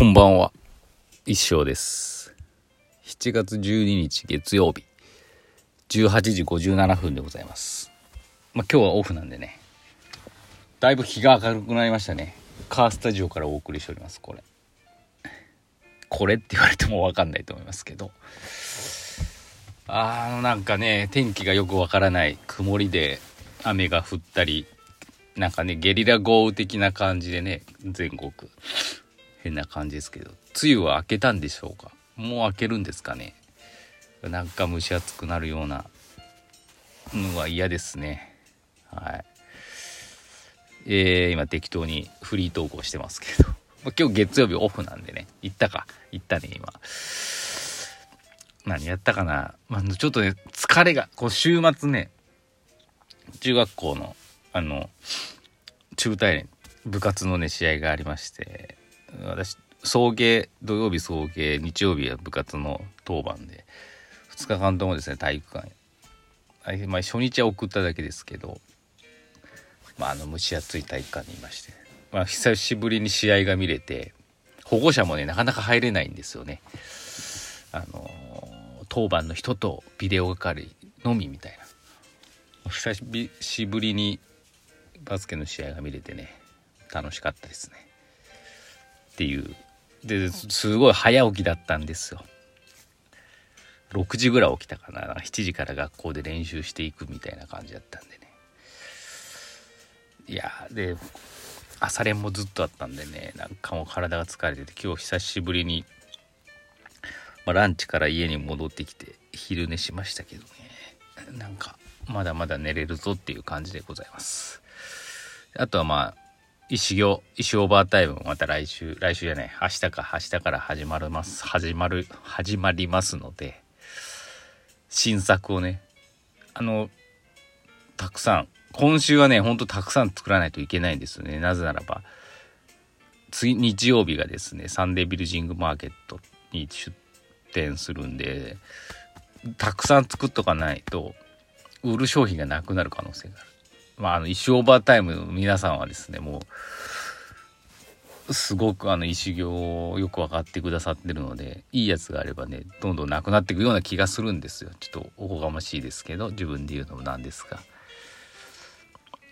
こんばんは。一生です。7月12日月曜日、18時57分でございます。まあ、今日はオフなんでね、だいぶ日が明るくなりましたね。カースタジオからお送りしております、これ。これって言われてもわかんないと思いますけど。あーなんかね、天気がよくわからない曇りで雨が降ったり、なんかね、ゲリラ豪雨的な感じでね、全国。変な感じですけど梅雨は明けたんでしょうか？もう明けるんですかね？なんか蒸し暑くなるようなのは嫌ですね。はい。えー、今適当にフリートークをしてますけど。今日月曜日オフなんでね。行ったか？行ったね今。何やったかな、まあ、ちょっとね疲れがこう週末ね中学校のあの中大連部活のね試合がありまして。私送迎土曜日送迎日曜日は部活の当番で2日間ともですね体育館あまあ、初日は送っただけですけど、まあ、あの蒸し暑い体育館にいまして、まあ、久しぶりに試合が見れて保護者もねなかなか入れないんですよね。あの当番の人とビデオ係のみみたいな。久しぶりにバスケの試合が見れてね楽しかったですね。っていう。ですごい早起きだったんですよ。6時ぐらい起きたかな。7時から学校で練習していくみたいな感じだったんでね。いやで朝練もずっとあったんでねなんかもう体が疲れてて今日久しぶりに、まあ、ランチから家に戻ってきて昼寝しましたけどね。なんかまだまだ寝れるぞっていう感じでございます。あとはまあ石行石オーバータイムまた来週来週じゃない明日か明日から始まります始まる始まりますので新作をねあのたくさん今週はねほんとたくさん作らないといけないんですよね。なぜならば次日曜日がですねサンデービルジングマーケットに出店するんでたくさん作っとかないと売る商品がなくなる可能性がある。まあ、あの、石オーバータイムの皆さんはですね、もう、すごくあの、石行をよく分かってくださってるので、いいやつがあればね、どんどんなくなっていくような気がするんですよ。ちょっとおこがましいですけど、自分で言うのもなんですが。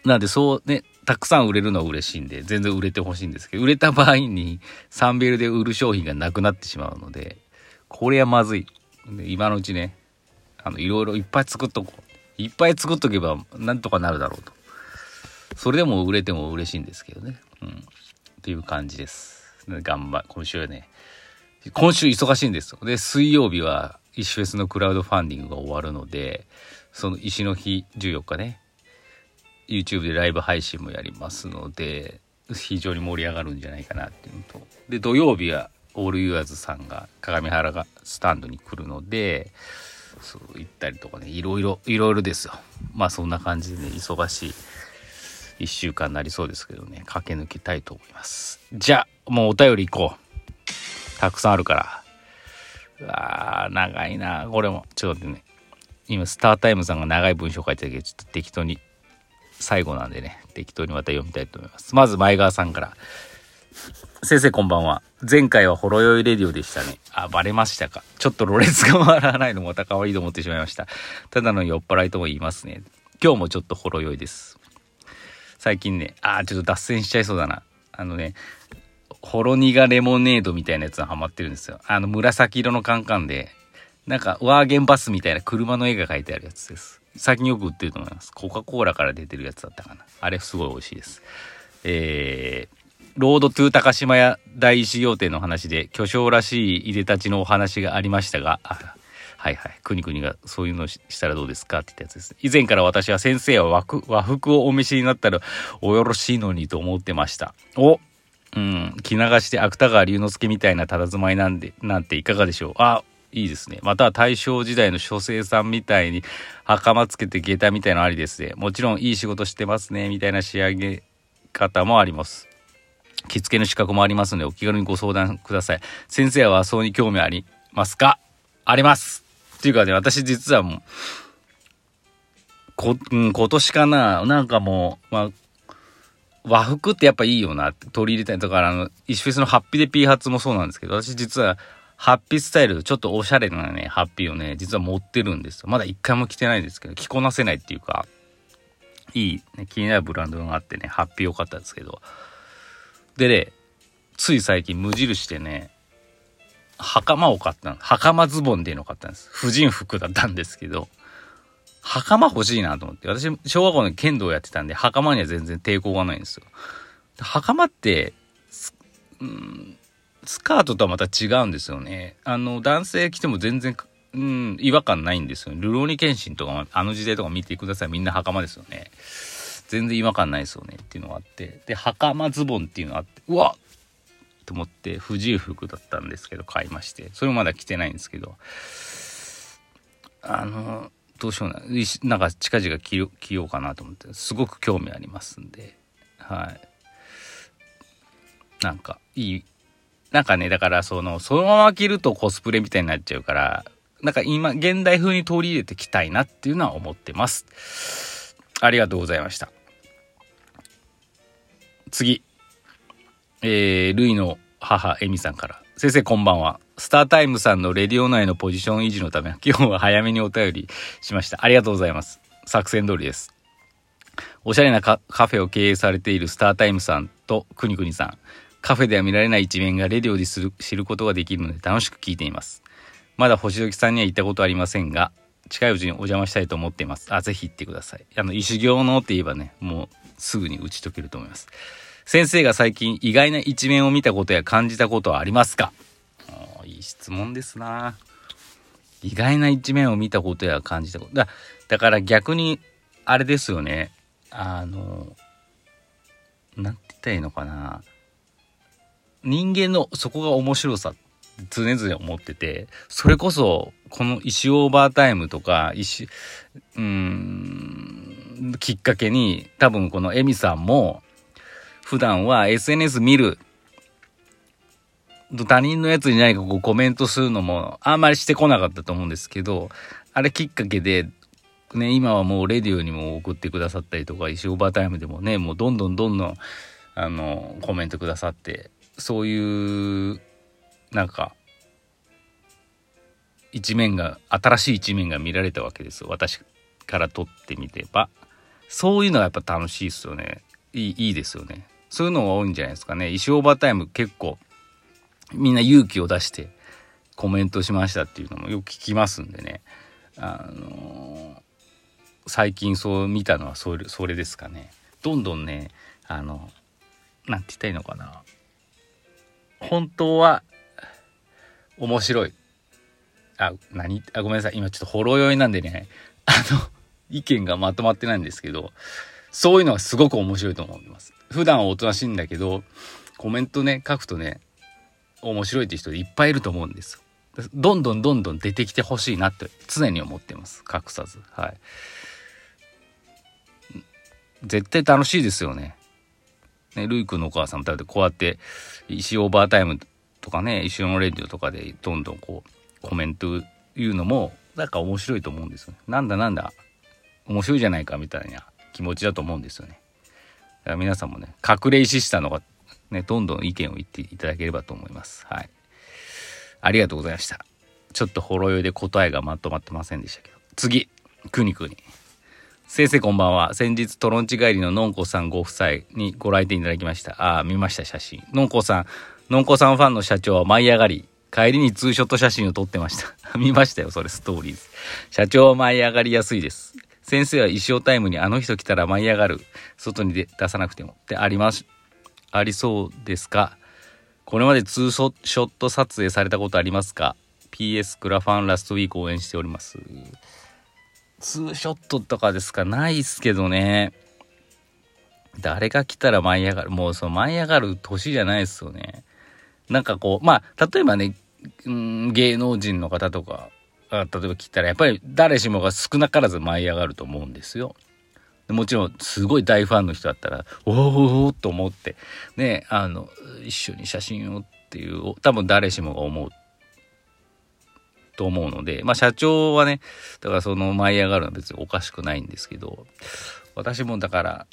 なんで、そうね、たくさん売れるのは嬉しいんで、全然売れてほしいんですけど、売れた場合に、サンベルで売る商品がなくなってしまうので、これはまずい。今のうちね、あの、いろいろいっぱい作っとこう。いっぱい作っとけば、なんとかなるだろうと。それでも売れても嬉しいんですけどね。うん。っていう感じです。頑張今週はね、今週忙しいんですよ。で、水曜日は石フェスのクラウドファンディングが終わるので、その石の日14日ね、YouTube でライブ配信もやりますので、非常に盛り上がるんじゃないかなっていうのと。で、土曜日はオールユアーズさんが鏡原がスタンドに来るので、そう行ったりとかね、いろいろ、いろいろですよ。まあそんな感じでね、忙しい。1週間になりそうですけどね。駆け抜けたいと思います。じゃあもうお便り行こう。たくさんあるから。うわー長いなこれも。ちょっと待ってね。今スタータイムさんが長い文章書いてたけどちょっと適当に最後なんでね。適当にまた読みたいと思います。まず前川さんから。先生こんばんは。前回はほろ酔いレディオでしたね。あバレましたか。ちょっとろれつが回らないのもまた可愛いと思ってしまいました。ただの酔っ払いとも言いますね。今日もちょっとほろ酔いです。最近ね、あーちょっと脱線しちゃいそうだな。あのね、ほろ苦レモネードみたいなやつにハマってるんですよ。あの紫色のカンカンで、なんかワーゲンバスみたいな車の絵が描いてあるやつです。最近よく売ってると思います。コカ・コーラから出てるやつだったかな。あれすごい美味しいです。えー、ロードトゥ高島屋第一要点の話で巨匠らしいいでたちのお話がありましたが、あはいはい。くにくにがそういうのしたらどうですかって言ったやつです。以前から私は先生は和服和服をお召しになったらおよろしいのにと思ってました。おうん。着流して芥川龍之介みたいな佇まいなんで、なんていかがでしょう。あ、いいですね。または大正時代の書生さんみたいに袴つけて下駄みたいのありですね。もちろんいい仕事してますね、みたいな仕上げ方もあります。着付けの資格もありますのでお気軽にご相談ください。先生は和装に興味ありますか？ありますっていうかね、私実はもう、こ、うん、今年かな、なんかもう、まあ、和服ってやっぱいいよなって取り入れたい。だからあの、石フェスのハッピーでピーハツもそうなんですけど、私実はハッピースタイル、ちょっとおしゃれなね、ハッピーをね、実は持ってるんですよ。まだ一回も着てないんですけど、着こなせないっていうか、いい、ね、気になるブランドがあってね、ハッピー良かったんですけど。でね、つい最近無印でね、袴を買ったの。袴ズボンっていうのを買ったんです。婦人服だったんですけど、袴欲しいなと思って。私、小学校の剣道やってたんで、袴には全然抵抗がないんですよ。袴って、うん、スカートとはまた違うんですよね。あの、男性着ても全然、うん、違和感ないんですよ。ルローニケンシンとか、あの時代とか見てください。みんな袴ですよね。全然違和感ないですよねっていうのがあって。で、袴ズボンっていうのがあって、うわと思って不自由服だったんですけど買いまして。それもまだ着てないんですけど。あのどうしような。なんか近々着よ着ようかなと思って。すごく興味ありますんで。はい。なんかいいなんかねだからそのそのまま着るとコスプレみたいになっちゃうからなんか今現代風に取り入れてきたいなっていうのは思ってます。ありがとうございました。次。えー、ルイの母、エミさんから。先生こんばんは。スタータイムさんのレディオ内のポジション維持のため、今日は早めにお便りしました。ありがとうございます。作戦通りです。おしゃれなカフェを経営されているスタータイムさんとくにくにさん。カフェでは見られない一面がレディオでする知ることができるので楽しく聞いています。まだ星時さんには行ったことありませんが、近いうちにお邪魔したいと思っています。あ、ぜひ行ってください。あの、石行のって言えばね、もうすぐに打ち解けると思います。先生が最近意外な一面を見たことや感じたことはありますか？いい質問ですな。意外な一面を見たことや感じたこと。だだから逆にあれですよね。あの何て言ったらいいのかな。人間のそこが面白さ常々思っててそれこそこの石オーバータイムとか石うーんきっかけに多分このエミさんも普段は SNS 見る。他人のやつに何かこうコメントするのもあんまりしてこなかったと思うんですけど、あれきっかけで、ね、今はもうレディオにも送ってくださったりとか、石オーバータイムでもね、もうどんどんどんどん、あの、コメントくださって、そういう、なんか、一面が、新しい一面が見られたわけですよ。私から撮ってみてば。そういうのはやっぱ楽しいですよね。い、いいですよね。そういうのが多いんじゃないですかね。石オーバータイム結構みんな勇気を出してコメントしましたっていうのもよく聞きますんでね。あのー、最近そう見たのはそれそれですかね。どんどんね、あの、なんて言ったらいいのかな。本当は面白い。あ、何？あ、ごめんなさい。今ちょっとほろ酔いなんでね、あの、意見がまとまってないんですけど、そういうのがすごく面白いと思います。普段はおとなしいんだけど、コメントね、書くとね、面白いって人いっぱいいると思うんですよ。どんどんどんどん出てきてほしいなって常に思ってます。隠さず。はい。絶対楽しいですよね。ね、ルイ君のお母さんも食べてこうやって石オーバータイムとかね、石のレディオとかでどんどんこうコメント言うのもなんか面白いと思うんですよね。なんだなんだ面白いじゃないかみたいな気持ちだと思うんですよね。だから皆さんもね、隠れ石下のがね、どんどん意見を言っていただければと思います。はい。ありがとうございました。ちょっとほろ酔いで答えがまとまってませんでしたけど。次、くにくに。先生こんばんは。先日トロンチ帰りののんこさんご夫妻にご来店いただきました。ああ、見ました写真。のんこさん、のんこさんファンの社長は舞い上がり、帰りにツーショット写真を撮ってました。見ましたよ、それストーリーズ。社長は舞い上がりやすいです。先生は衣装タイムにあの人来たら舞い上がる。外に出さなくても。ってあります。ありそうですか？これまでツーショット撮影されたことありますか ?PS クラファンラストウィーク応援しております。ツーショットとかですか？ないっすけどね。誰が来たら舞い上がる？もうその舞い上がる年じゃないですよね。なんかこう、まあ、例えばね、うん、芸能人の方とか、例えば切ったらやっぱり誰しもが少なからず舞い上がると思うんですよ。もちろんすごい大ファンの人だったらおおおと思ってねあの一緒に写真をっていう多分誰しもが思うと思うのでまあ社長はねだからその舞い上がるのは別におかしくないんですけど私もだから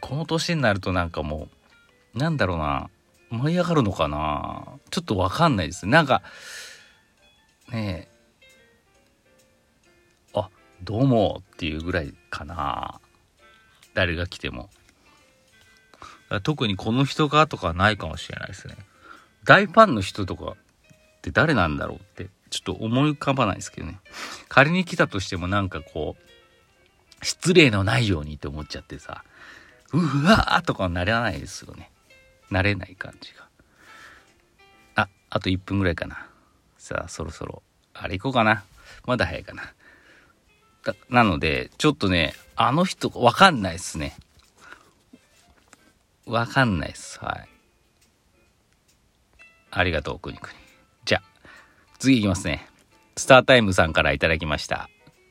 この年になるとなんかもうなんだろうな舞い上がるのかなちょっとわかんないですなんかねえどうもっていうぐらいかな。誰が来ても。特にこの人がとかないかもしれないですね。大ファンの人とかって誰なんだろうってちょっと思い浮かばないですけどね。仮に来たとしてもなんかこう失礼のないようにって思っちゃってさうわーとかならないですよね。慣れない感じが。ああと1分ぐらいかな。さあそろそろあれ行こうかな。まだ早いかな。なのでちょっとねあの人わかんないっすね。わかんないっす。はい。ありがとうくにくに。じゃあ次いきますね。スタータイムさんからいただきました。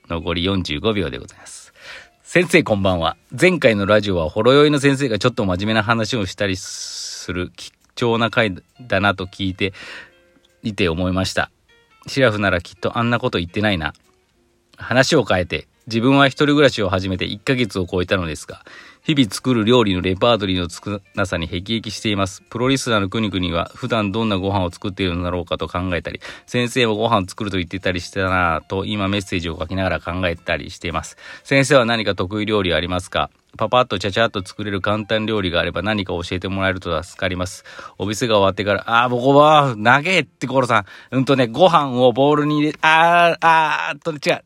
残り45秒でございます。先生こんばんは。前回のラジオはほろ酔いの先生がちょっと真面目な話をしたりする貴重な回だなと聞いていて思いました。シラフならきっとあんなこと言ってないな。話を変えて、自分は一人暮らしを始めて1ヶ月を超えたのですが、日々作る料理のレパートリーの少なさに辟易しています。プロリスナーの国々は普段どんなご飯を作っているのだろうかと考えたり、先生もご飯を作ると言ってたりしたなぁと今メッセージを書きながら考えたりしています。先生は何か得意料理ありますか？パパッとちゃちゃっと作れる簡単料理があれば何か教えてもらえると助かります。お店が終わってから、あー、僕は、長えってコロさん。うんとね、ご飯をボウルに入れ、あー、あーっと、違う。